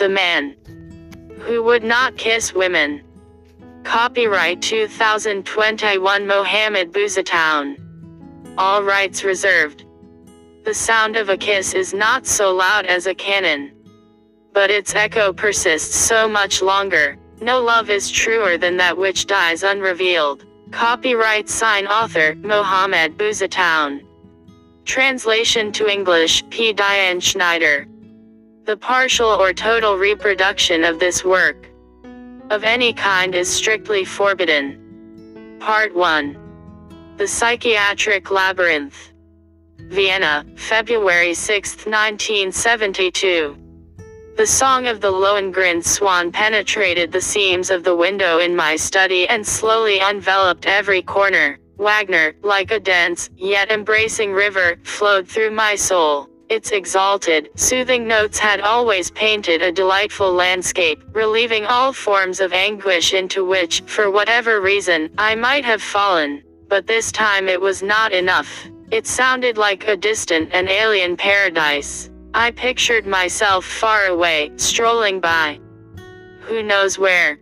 The Man Who Would Not Kiss Women. Copyright 2021 Mohammed Bouzatoun. All rights reserved. The sound of a kiss is not so loud as a cannon. But its echo persists so much longer. No love is truer than that which dies unrevealed. Copyright sign author Mohammed Bouzatoun. Translation to English P. Diane Schneider. The partial or total reproduction of this work of any kind is strictly forbidden. Part 1 The Psychiatric Labyrinth. Vienna, February 6, 1972. The song of the Lohengrin swan penetrated the seams of the window in my study and slowly enveloped every corner. Wagner, like a dense, yet embracing river, flowed through my soul. Its exalted, soothing notes had always painted a delightful landscape, relieving all forms of anguish into which, for whatever reason, I might have fallen. But this time it was not enough. It sounded like a distant and alien paradise. I pictured myself far away, strolling by. Who knows where?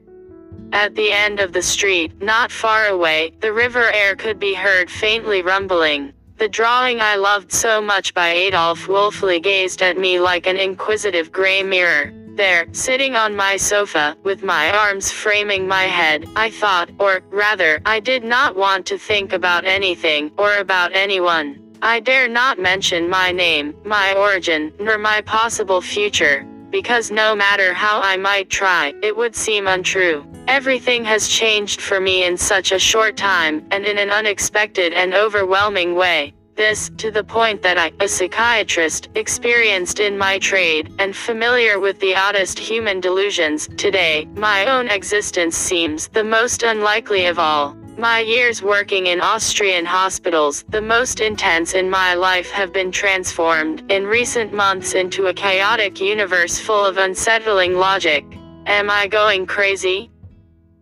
At the end of the street, not far away, the river Aare could be heard faintly rumbling. The drawing I loved so much by Adolf Wölfli gazed at me like an inquisitive gray mirror. There, sitting on my sofa, with my arms framing my head, I thought, or, rather, I did not want to think about anything, or about anyone. I dare not mention my name, my origin, nor my possible future, because no matter how I might try, it would seem untrue. Everything has changed for me in such a short time, and in an unexpected and overwhelming way. This, to the point that I, a psychiatrist, experienced in my trade, and familiar with the oddest human delusions, today, my own existence seems the most unlikely of all. My years working in Austrian hospitals, the most intense in my life, have been transformed, in recent months, into a chaotic universe full of unsettling logic. Am I going crazy?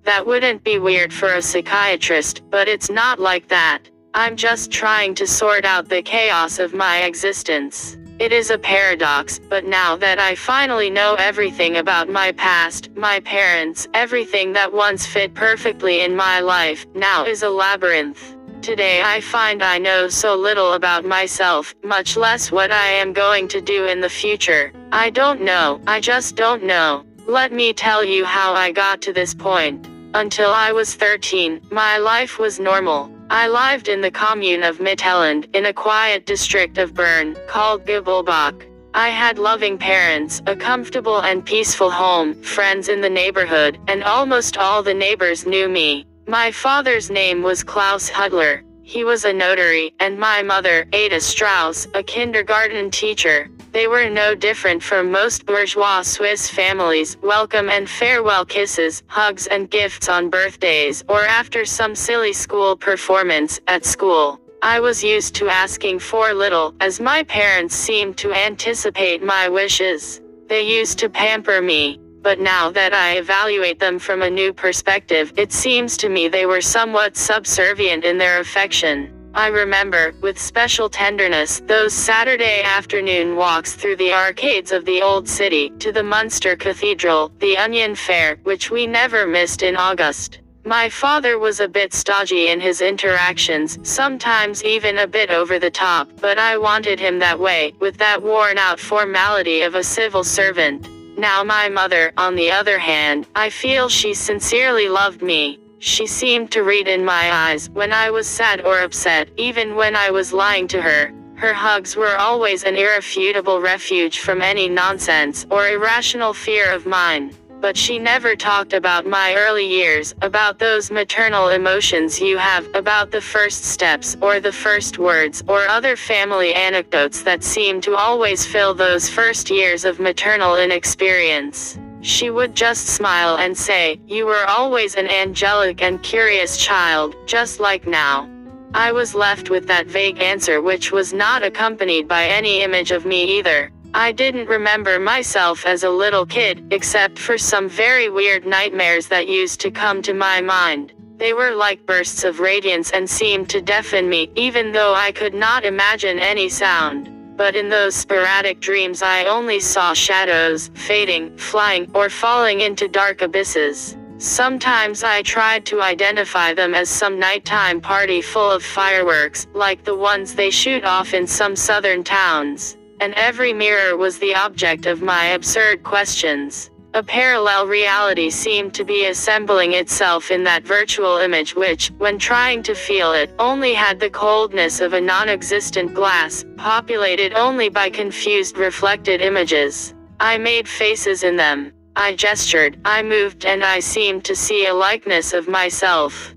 That wouldn't be weird for a psychiatrist, but it's not like that. I'm just trying to sort out the chaos of my existence. It is a paradox, but now that I finally know everything about my past, my parents, everything that once fit perfectly in my life, now is a labyrinth. Today I find I know so little about myself, much less what I am going to do in the future. I don't know, I just don't know. Let me tell you how I got to this point. Until I was 13, my life was normal. I lived in the commune of Mittelland, in a quiet district of Bern, called Gibbelbach. I had loving parents, a comfortable and peaceful home, friends in the neighborhood, and almost all the neighbors knew me. My father's name was Klaus Hudler. He was a notary, and my mother, Ada Strauss, a kindergarten teacher. They were no different from most bourgeois Swiss families, welcome and farewell kisses, hugs and gifts on birthdays, or after some silly school performance, at school. I was used to asking for little, as my parents seemed to anticipate my wishes. They used to pamper me, but now that I evaluate them from a new perspective, it seems to me they were somewhat subservient in their affection. I remember, with special tenderness, those Saturday afternoon walks through the arcades of the old city, to the Munster Cathedral, the Onion Fair, which we never missed in August. My father was a bit stodgy in his interactions, sometimes even a bit over the top, but I wanted him that way, with that worn out formality of a civil servant. Now my mother, on the other hand, I feel she sincerely loved me. She seemed to read in my eyes when I was sad or upset, even when I was lying to her. Her hugs were always an irrefutable refuge from any nonsense or irrational fear of mine. But she never talked about my early years, about those maternal emotions you have, about the first steps, or the first words, or other family anecdotes that seem to always fill those first years of maternal inexperience. She would just smile and say, You were always an angelic and curious child, just like now. I was left with that vague answer, which was not accompanied by any image of me either. I didn't remember myself as a little kid, except for some very weird nightmares that used to come to my mind. They were like bursts of radiance and seemed to deafen me, even though I could not imagine any sound. But in those sporadic dreams I only saw shadows, fading, flying, or falling into dark abysses. Sometimes I tried to identify them as some nighttime party full of fireworks, like the ones they shoot off in some southern towns. And every mirror was the object of my absurd questions. A parallel reality seemed to be assembling itself in that virtual image which, when trying to feel it, only had the coldness of a non-existent glass, populated only by confused reflected images. I made faces in them. I gestured, I moved and I seemed to see a likeness of myself.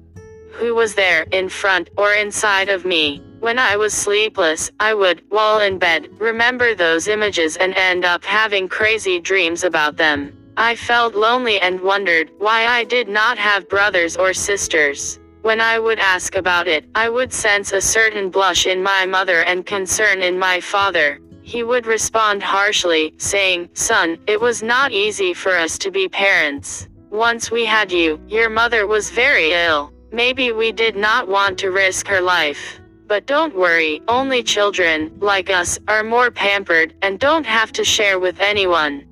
Who was there, in front, or inside of me? When I was sleepless, I would, while in bed, remember those images and end up having crazy dreams about them. I felt lonely and wondered why I did not have brothers or sisters. When I would ask about it, I would sense a certain blush in my mother and concern in my father. He would respond harshly, saying, Son, it was not easy for us to be parents. Once we had you, your mother was very ill. Maybe we did not want to risk her life. But don't worry, only children, like us, are more pampered and don't have to share with anyone.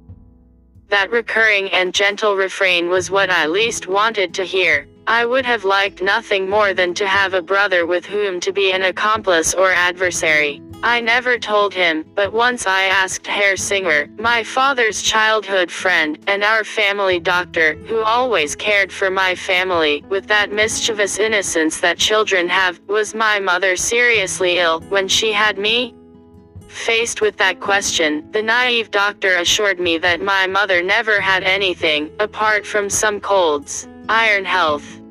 That recurring and gentle refrain was what I least wanted to hear. I would have liked nothing more than to have a brother with whom to be an accomplice or adversary. I never told him, but once I asked Herr Singer, my father's childhood friend, and our family doctor, who always cared for my family, with that mischievous innocence that children have, was my mother seriously ill when she had me? Faced with that question, the naive doctor assured me that my mother never had anything, apart from some colds. Iron health.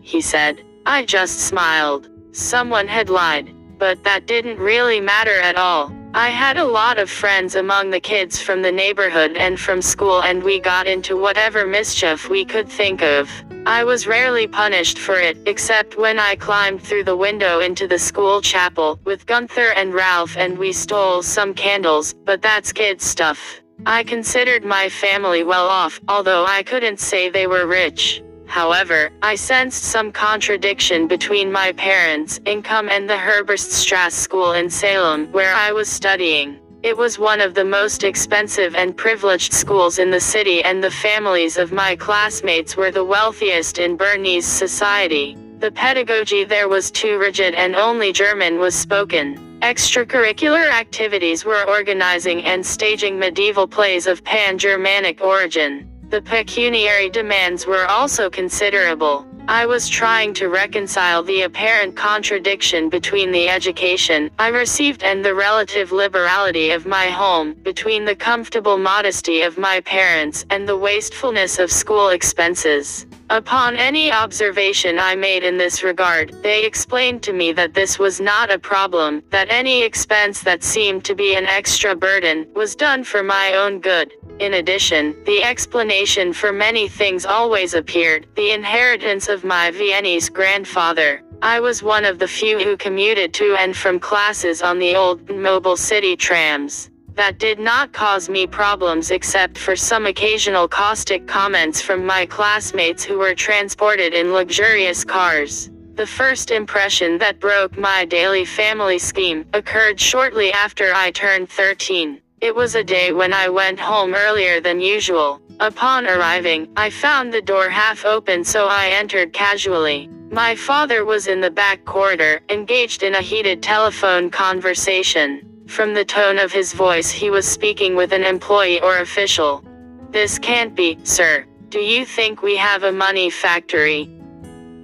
He said. I just smiled. Someone had lied. But that didn't really matter at all. I had a lot of friends among the kids from the neighborhood and from school and we got into whatever mischief we could think of. I was rarely punished for it, except when I climbed through the window into the school chapel with Gunther and Ralph and we stole some candles, but that's kid stuff. I considered my family well off, although I couldn't say they were rich. However, I sensed some contradiction between my parents' income and the Herbertstrasse School in Salem, where I was studying. It was one of the most expensive and privileged schools in the city and the families of my classmates were the wealthiest in Bernese society. The pedagogy there was too rigid and only German was spoken. Extracurricular activities were organizing and staging medieval plays of pan-Germanic origin. The pecuniary demands were also considerable. I was trying to reconcile the apparent contradiction between the education I received and the relative liberality of my home, between the comfortable modesty of my parents and the wastefulness of school expenses. Upon any observation I made in this regard, they explained to me that this was not a problem, that any expense that seemed to be an extra burden was done for my own good. In addition, the explanation for many things always appeared the inheritance of my Viennese grandfather. I was one of the few who commuted to and from classes on the old mobile city trams. That did not cause me problems except for some occasional caustic comments from my classmates who were transported in luxurious cars. The first impression that broke my daily family scheme occurred shortly after I turned 13. It was a day when I went home earlier than usual. Upon arriving, I found the door half open so I entered casually. My father was in the back corridor, engaged in a heated telephone conversation. From the tone of his voice he was speaking with an employee or official. This can't be, sir. Do you think we have a money factory?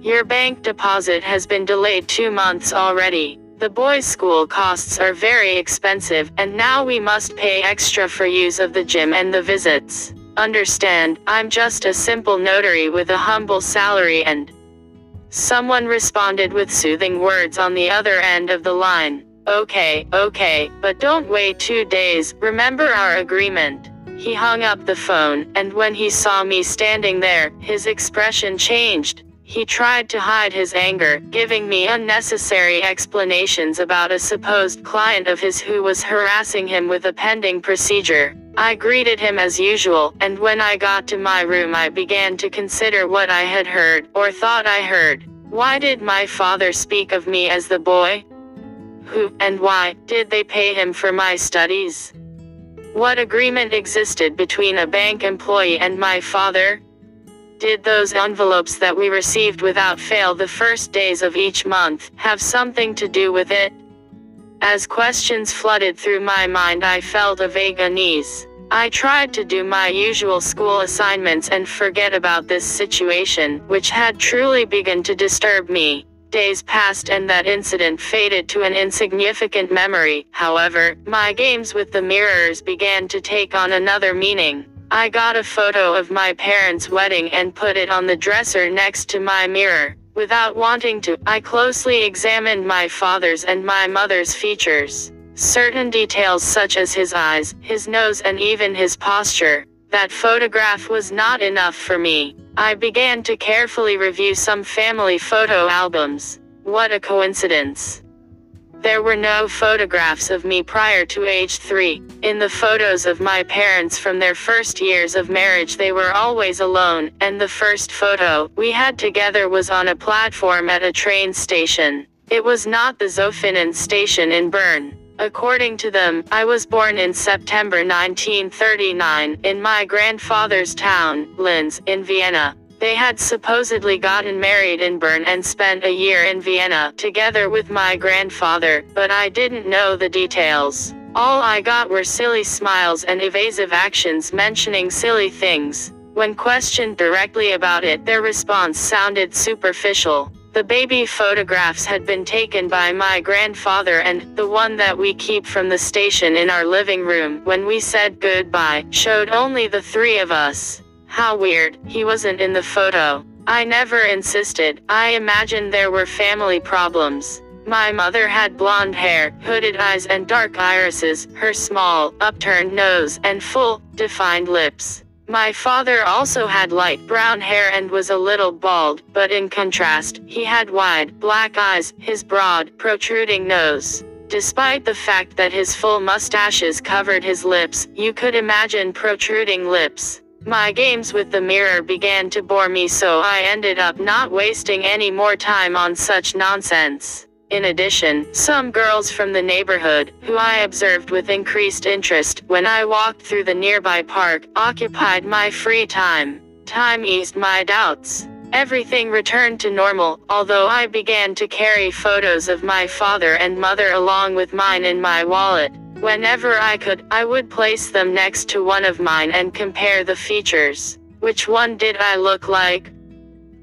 Your bank deposit has been delayed two months already. The boys' school costs are very expensive, and now we must pay extra for use of the gym and the visits. Understand, I'm just a simple notary with a humble salary and. Someone responded with soothing words on the other end of the line. Okay, okay, but don't wait two days, remember our agreement. He hung up the phone, and when he saw me standing there, his expression changed. He tried to hide his anger, giving me unnecessary explanations about a supposed client of his who was harassing him with a pending procedure. I greeted him as usual, and when I got to my room, I began to consider what I had heard, or thought I heard. Why did my father speak of me as the boy? Who and why did they pay him for my studies? What agreement existed between a bank employee and my father? Did those envelopes that we received without fail the first days of each month have something to do with it? As questions flooded through my mind, I felt a vague unease. I tried to do my usual school assignments and forget about this situation, which had truly begun to disturb me. Days passed and that incident faded to an insignificant memory. However, my games with the mirrors began to take on another meaning. I got a photo of my parents' wedding and put it on the dresser next to my mirror. Without wanting to, I closely examined my father's and my mother's features. Certain details such as his eyes, his nose and even his posture. That photograph was not enough for me. I began to carefully review some family photo albums. What a coincidence. There were no photographs of me prior to age 3. In the photos of my parents from their first years of marriage, they were always alone, and the first photo we had together was on a platform at a train station. It was not the Zofingen station in Bern. According to them, I was born in September 1939, in my grandfather's town, Linz, in Vienna. They had supposedly gotten married in Bern and spent a year in Vienna together with my grandfather, but I didn't know the details. All I got were silly smiles and evasive actions mentioning silly things. When questioned directly about it, their response sounded superficial. The baby photographs had been taken by my grandfather and the one that we keep from the station in our living room when we said goodbye showed only the three of us. How weird, he wasn't in the photo. I never insisted, I imagined there were family problems. My mother had blonde hair, hooded eyes and dark irises, her small, upturned nose, and full, defined lips. My father also had light brown hair and was a little bald, but in contrast, he had wide, black eyes, his broad, protruding nose. Despite the fact that his full mustaches covered his lips, you could imagine protruding lips. My games with the mirror began to bore me so I ended up not wasting any more time on such nonsense. In addition, some girls from the neighborhood, who I observed with increased interest when I walked through the nearby park, occupied my free time. Time eased my doubts. Everything returned to normal, although I began to carry photos of my father and mother along with mine in my wallet. Whenever I could, I would place them next to one of mine and compare the features. Which one did I look like?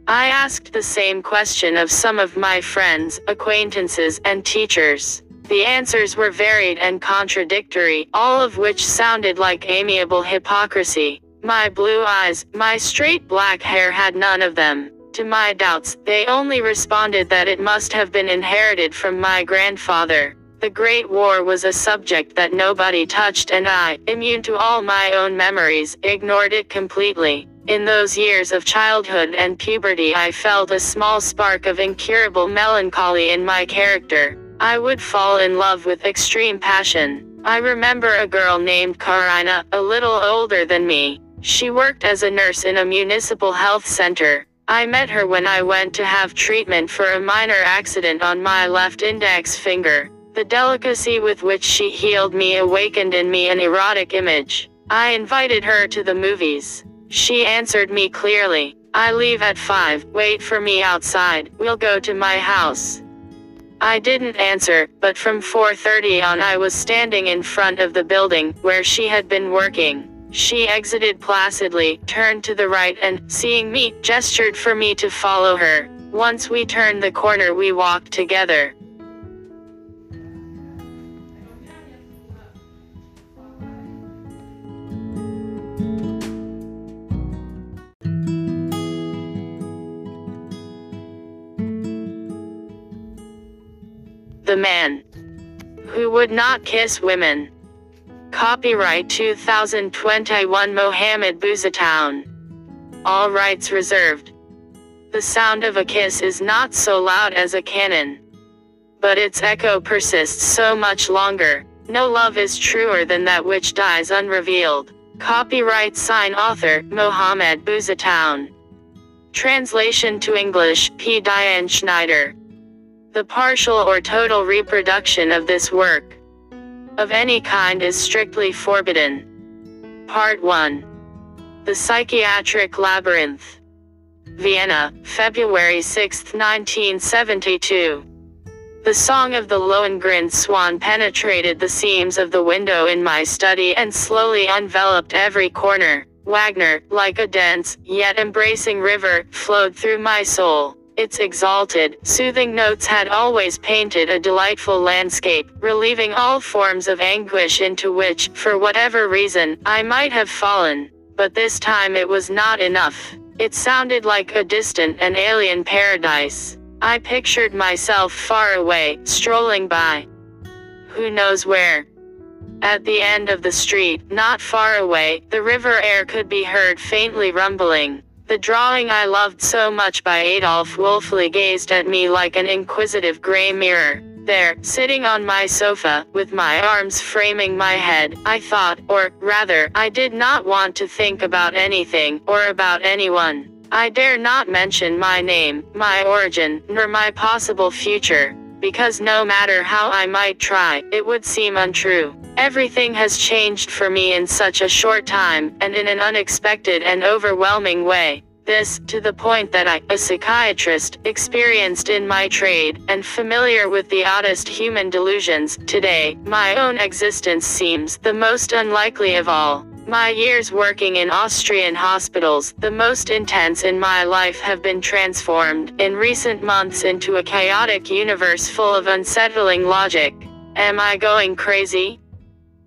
I asked the same question of some of my friends, acquaintances, and teachers. The answers were varied and contradictory, all of which sounded like amiable hypocrisy. My blue eyes, my straight black hair had none of them. To my doubts, they only responded that it must have been inherited from my grandfather. The Great War was a subject that nobody touched and I, immune to all my own memories, ignored it completely. In those years of childhood and puberty, I felt a small spark of incurable melancholy in my character. I would fall in love with extreme passion. I remember a girl named Karina, a little older than me. She worked as a nurse in a municipal health center. I met her when I went to have treatment for a minor accident on my left index finger. The delicacy with which she healed me awakened in me an erotic image. I invited her to the movies. She answered me clearly. I leave at 5, wait for me outside, we'll go to my house. I didn't answer, but from 4.30 on I was standing in front of the building, where she had been working. She exited placidly, turned to the right and, seeing me, gestured for me to follow her. Once we turned the corner we walked together. The Man Who Would Not Kiss Women. Copyright 2021 Mohammed Bouzatoun. All rights reserved. The sound of a kiss is not so loud as a cannon. But its echo persists so much longer. No love is truer than that which dies unrevealed. Copyright sign author, Mohammed Bouzatoun. Translation to English, P. Diane Schneider. The partial or total reproduction of this work of any kind is strictly forbidden. Part 1 The Psychiatric Labyrinth. Vienna, February 6, 1972. The song of the Lohengrin swan penetrated the seams of the window in my study and slowly enveloped every corner. Wagner, like a dense, yet embracing river, flowed through my soul. Its exalted, soothing notes had always painted a delightful landscape, relieving all forms of anguish into which, for whatever reason, I might have fallen. But this time it was not enough. It sounded like a distant and alien paradise. I pictured myself far away, strolling by. Who knows where? At the end of the street, not far away, the river Aare could be heard faintly rumbling. The drawing I loved so much by Adolf Wölfli gazed at me like an inquisitive gray mirror. There, sitting on my sofa, with my arms framing my head, I thought, or, rather, I did not want to think about anything, or about anyone. I dare not mention my name, my origin, nor my possible future, because no matter how I might try, it would seem untrue. Everything has changed for me in such a short time, and in an unexpected and overwhelming way. This, to the point that I, a psychiatrist, experienced in my trade, and familiar with the oddest human delusions, today, my own existence seems the most unlikely of all. My years working in Austrian hospitals, the most intense in my life, have been transformed, in recent months, into a chaotic universe full of unsettling logic. Am I going crazy?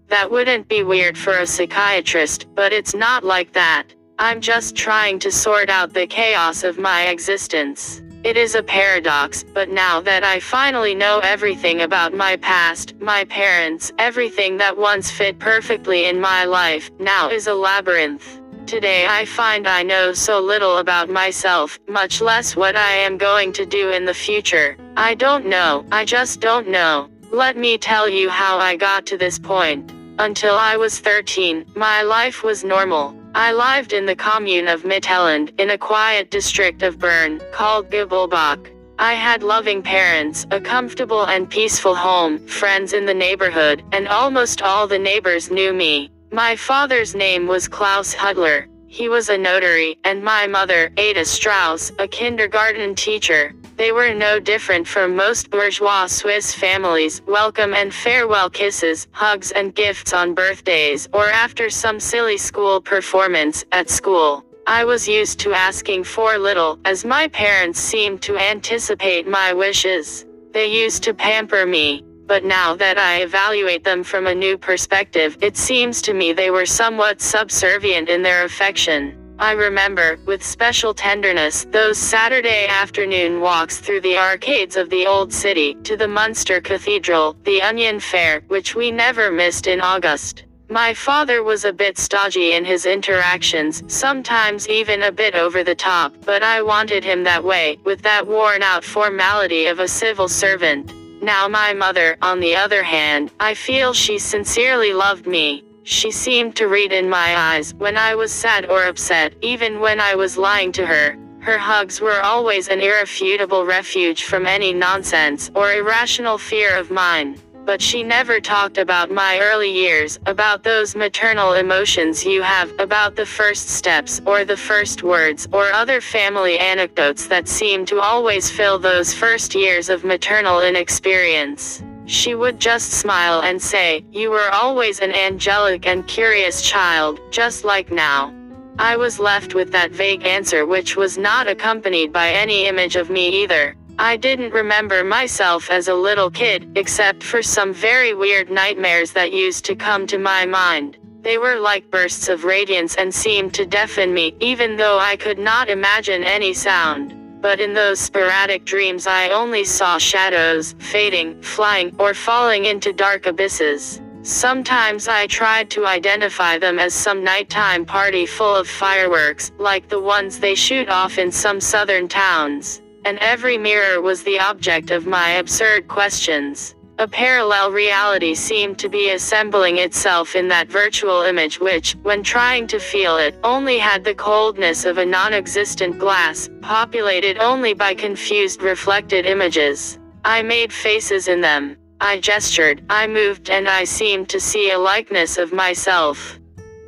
That wouldn't be weird for a psychiatrist, but it's not like that. I'm just trying to sort out the chaos of my existence. It is a paradox, but now that I finally know everything about my past, my parents, everything that once fit perfectly in my life, now is a labyrinth. Today I find I know so little about myself, much less what I am going to do in the future. I don't know, I just don't know. Let me tell you how I got to this point. Until I was 13, my life was normal. I lived in the commune of Mittelland, in a quiet district of Bern, called Gibbelbach. I had loving parents, a comfortable and peaceful home, friends in the neighborhood, and almost all the neighbors knew me. My father's name was Klaus Hudler. He was a notary, and my mother, Ada Strauss, a kindergarten teacher. They were no different from most bourgeois Swiss families, welcome and farewell kisses, hugs and gifts on birthdays, or after some silly school performance, at school. I was used to asking for little, as my parents seemed to anticipate my wishes. They used to pamper me. But now that I evaluate them from a new perspective, it seems to me they were somewhat subservient in their affection. I remember, with special tenderness, those Saturday afternoon walks through the arcades of the old city, to the Munster Cathedral, the Onion Fair, which we never missed in August. My father was a bit stodgy in his interactions, sometimes even a bit over the top, but I wanted him that way, with that worn out formality of a civil servant. Now my mother, on the other hand, I feel she sincerely loved me. She seemed to read in my eyes when I was sad or upset, even when I was lying to her. Her hugs were always an irrefutable refuge from any nonsense or irrational fear of mine. But she never talked about my early years, about those maternal emotions you have, about the first steps, or the first words, or other family anecdotes that seem to always fill those first years of maternal inexperience. She would just smile and say, You were always an angelic and curious child, just like now. I was left with that vague answer, which was not accompanied by any image of me either. I didn't remember myself as a little kid, except for some very weird nightmares that used to come to my mind. They were like bursts of radiance and seemed to deafen me, even though I could not imagine any sound but in those sporadic dreams I only saw shadows, fading, flying, or falling into dark abysses. Sometimes I tried to identify them as some nighttime party full of fireworks, like the ones they shoot off in some southern towns. And every mirror was the object of my absurd questions. A parallel reality seemed to be assembling itself in that virtual image which, when trying to feel it, only had the coldness of a non-existent glass, populated only by confused reflected images. I made faces in them. I gestured, I moved, and I seemed to see a likeness of myself.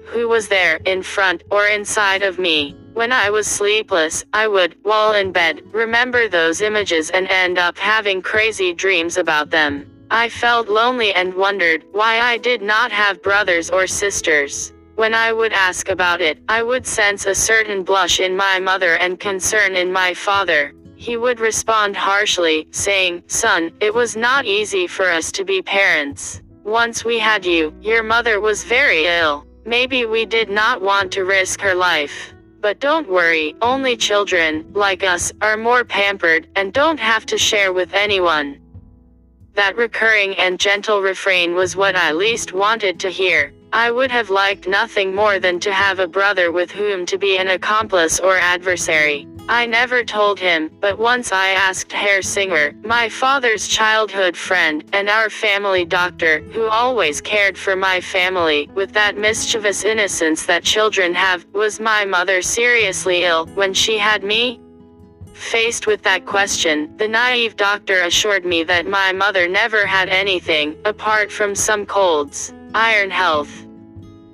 Who was there, in front, or inside of me? When I was sleepless, I would, while in bed, remember those images and end up having crazy dreams about them. I felt lonely and wondered why I did not have brothers or sisters. When I would ask about it, I would sense a certain blush in my mother and concern in my father. He would respond harshly, saying, Son, it was not easy for us to be parents. Once we had you, your mother was very ill. Maybe we did not want to risk her life. But don't worry, only children, like us, are more pampered, and don't have to share with anyone. That recurring and gentle refrain was what I least wanted to hear. I would have liked nothing more than to have a brother with whom to be an accomplice or adversary. I never told him, but once I asked Herr Singer, my father's childhood friend, and our family doctor, who always cared for my family, with that mischievous innocence that children have, was my mother seriously ill when she had me? Faced with that question, the naive doctor assured me that my mother never had anything, apart from some colds. Iron health.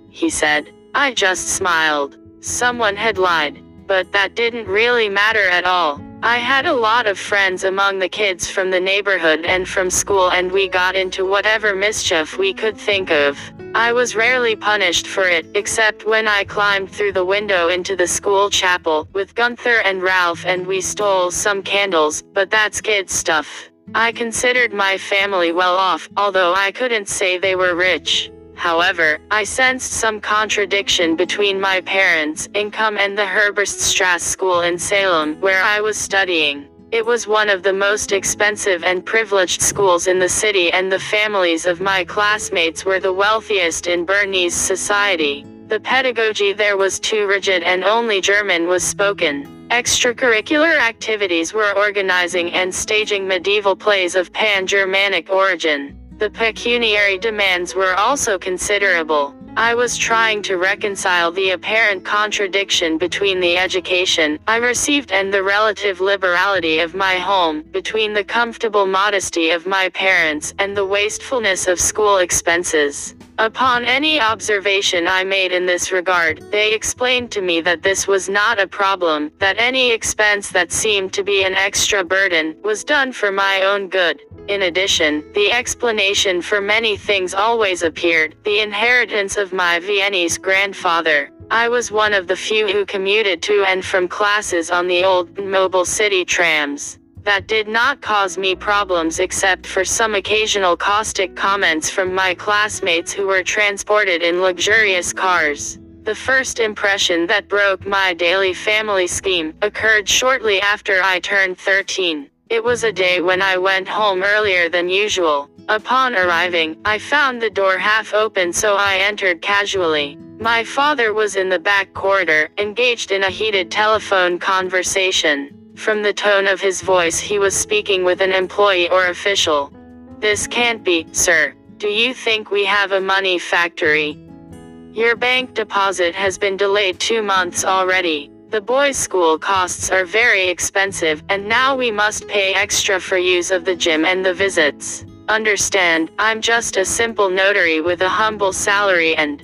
He said. I just smiled. Someone had lied. But that didn't really matter at all. I had a lot of friends among the kids from the neighborhood and from school, and we got into whatever mischief we could think of. I was rarely punished for it, except when I climbed through the window into the school chapel with Gunther and Ralph and we stole some candles, but that's kid stuff. I considered my family well off, although I couldn't say they were rich. However, I sensed some contradiction between my parents' income and the Herbertstrasse School in Salem, where I was studying. It was one of the most expensive and privileged schools in the city, and the families of my classmates were the wealthiest in Bernese society. The pedagogy there was too rigid, and only German was spoken. Extracurricular activities were organizing and staging medieval plays of pan Germanic origin. The pecuniary demands were also considerable. I was trying to reconcile the apparent contradiction between the education I received and the relative liberality of my home, between the comfortable modesty of my parents and the wastefulness of school expenses. Upon any observation I made in this regard, they explained to me that this was not a problem, that any expense that seemed to be an extra burden was done for my own good. In addition, the explanation for many things always appeared the inheritance of my Viennese grandfather. I was one of the few who commuted to and from classes on the old mobile city trams. That did not cause me problems except for some occasional caustic comments from my classmates who were transported in luxurious cars. The first impression that broke my daily family scheme occurred shortly after I turned 13. It was a day when I went home earlier than usual. Upon arriving, I found the door half open so I entered casually. My father was in the back corridor, engaged in a heated telephone conversation. From the tone of his voice, he was speaking with an employee or official. This can't be, sir. Do you think we have a money factory? Your bank deposit has been delayed two months already. The boys' school costs are very expensive, and now we must pay extra for use of the gym and the visits. Understand, I'm just a simple notary with a humble salary and.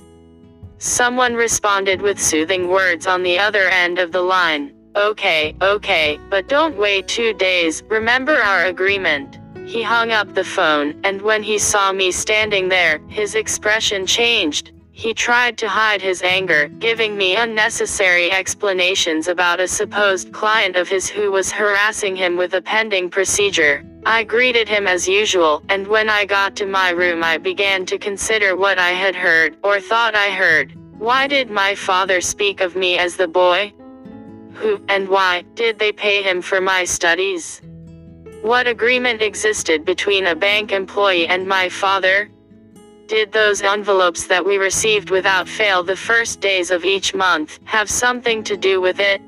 Someone responded with soothing words on the other end of the line. Okay, okay, but don't wait two days, remember our agreement. He hung up the phone, and when he saw me standing there, his expression changed. He tried to hide his anger, giving me unnecessary explanations about a supposed client of his who was harassing him with a pending procedure. I greeted him as usual, and when I got to my room, I began to consider what I had heard, or thought I heard. Why did my father speak of me as the boy? Who and why did they pay him for my studies? What agreement existed between a bank employee and my father? Did those envelopes that we received without fail the first days of each month have something to do with it?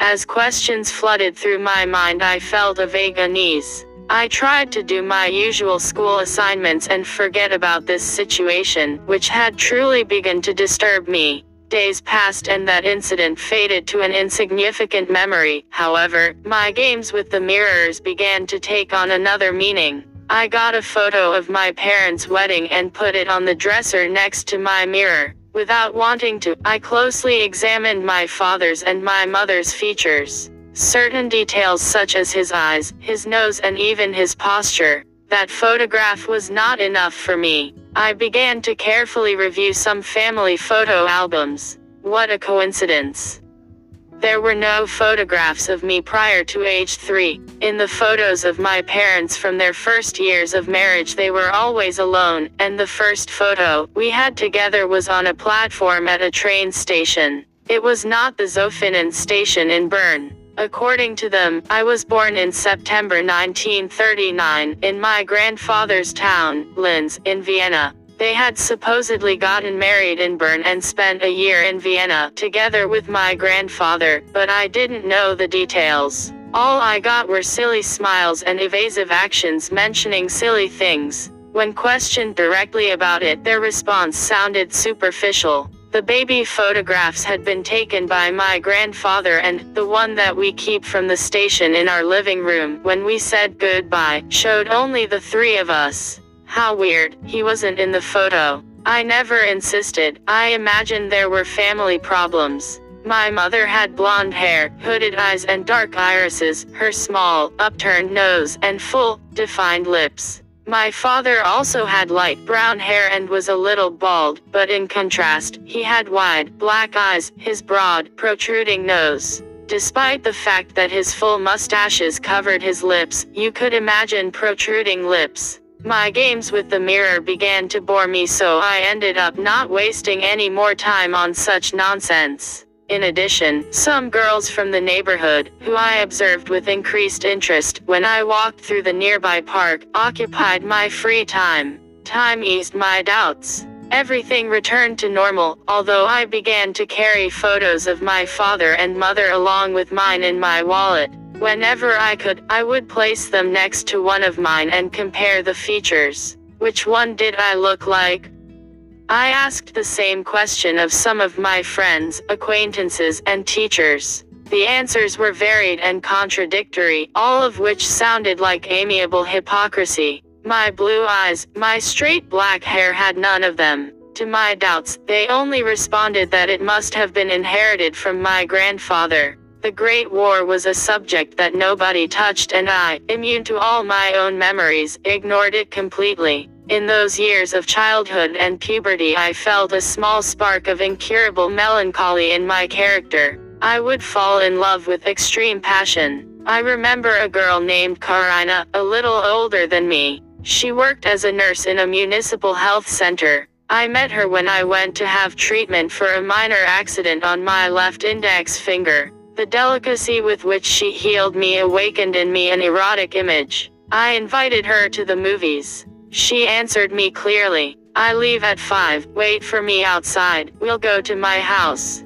As questions flooded through my mind, I felt a vague unease. I tried to do my usual school assignments and forget about this situation, which had truly begun to disturb me. Days passed and that incident faded to an insignificant memory. However, my games with the mirrors began to take on another meaning. I got a photo of my parents' wedding and put it on the dresser next to my mirror. Without wanting to, I closely examined my father's and my mother's features. Certain details such as his eyes, his nose and even his posture. That photograph was not enough for me. I began to carefully review some family photo albums. What a coincidence. There were no photographs of me prior to age 3. In the photos of my parents from their first years of marriage, they were always alone, and the first photo we had together was on a platform at a train station. It was not the Zofingen station in Bern. According to them, I was born in September 1939 in my grandfather's town, Linz, in Vienna. They had supposedly gotten married in Bern and spent a year in Vienna together with my grandfather, but I didn't know the details. All I got were silly smiles and evasive actions mentioning silly things. When questioned directly about it, their response sounded superficial. The baby photographs had been taken by my grandfather and the one that we keep from the station in our living room when we said goodbye showed only the three of us. How weird, he wasn't in the photo. I never insisted, I imagined there were family problems. My mother had blonde hair, hooded eyes and dark irises, her small, upturned nose and full, defined lips. My father also had light brown hair and was a little bald, but in contrast, he had wide, black eyes, his broad, protruding nose. Despite the fact that his full mustaches covered his lips, you could imagine protruding lips. My games with the mirror began to bore me so I ended up not wasting any more time on such nonsense. In addition, some girls from the neighborhood, who I observed with increased interest when I walked through the nearby park, occupied my free time. Time eased my doubts. Everything returned to normal, although I began to carry photos of my father and mother along with mine in my wallet. Whenever I could, I would place them next to one of mine and compare the features. Which one did I look like? I asked the same question of some of my friends, acquaintances, and teachers. The answers were varied and contradictory, all of which sounded like amiable hypocrisy. My blue eyes, my straight black hair had none of them. To my doubts, they only responded that it must have been inherited from my grandfather. The Great War was a subject that nobody touched and I, immune to all my own memories, ignored it completely. In those years of childhood and puberty I felt a small spark of incurable melancholy in my character. I would fall in love with extreme passion. I remember a girl named Karina, a little older than me. She worked as a nurse in a municipal health center. I met her when I went to have treatment for a minor accident on my left index finger. The delicacy with which she healed me awakened in me an erotic image. I invited her to the movies. She answered me clearly. I leave at 5, wait for me outside, we'll go to my house.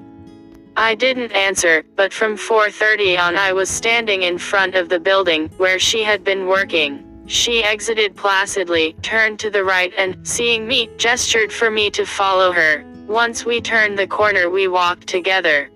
I didn't answer, but from 4.30 on I was standing in front of the building, where she had been working. She exited placidly, turned to the right and, seeing me, gestured for me to follow her. Once we turned the corner we walked together.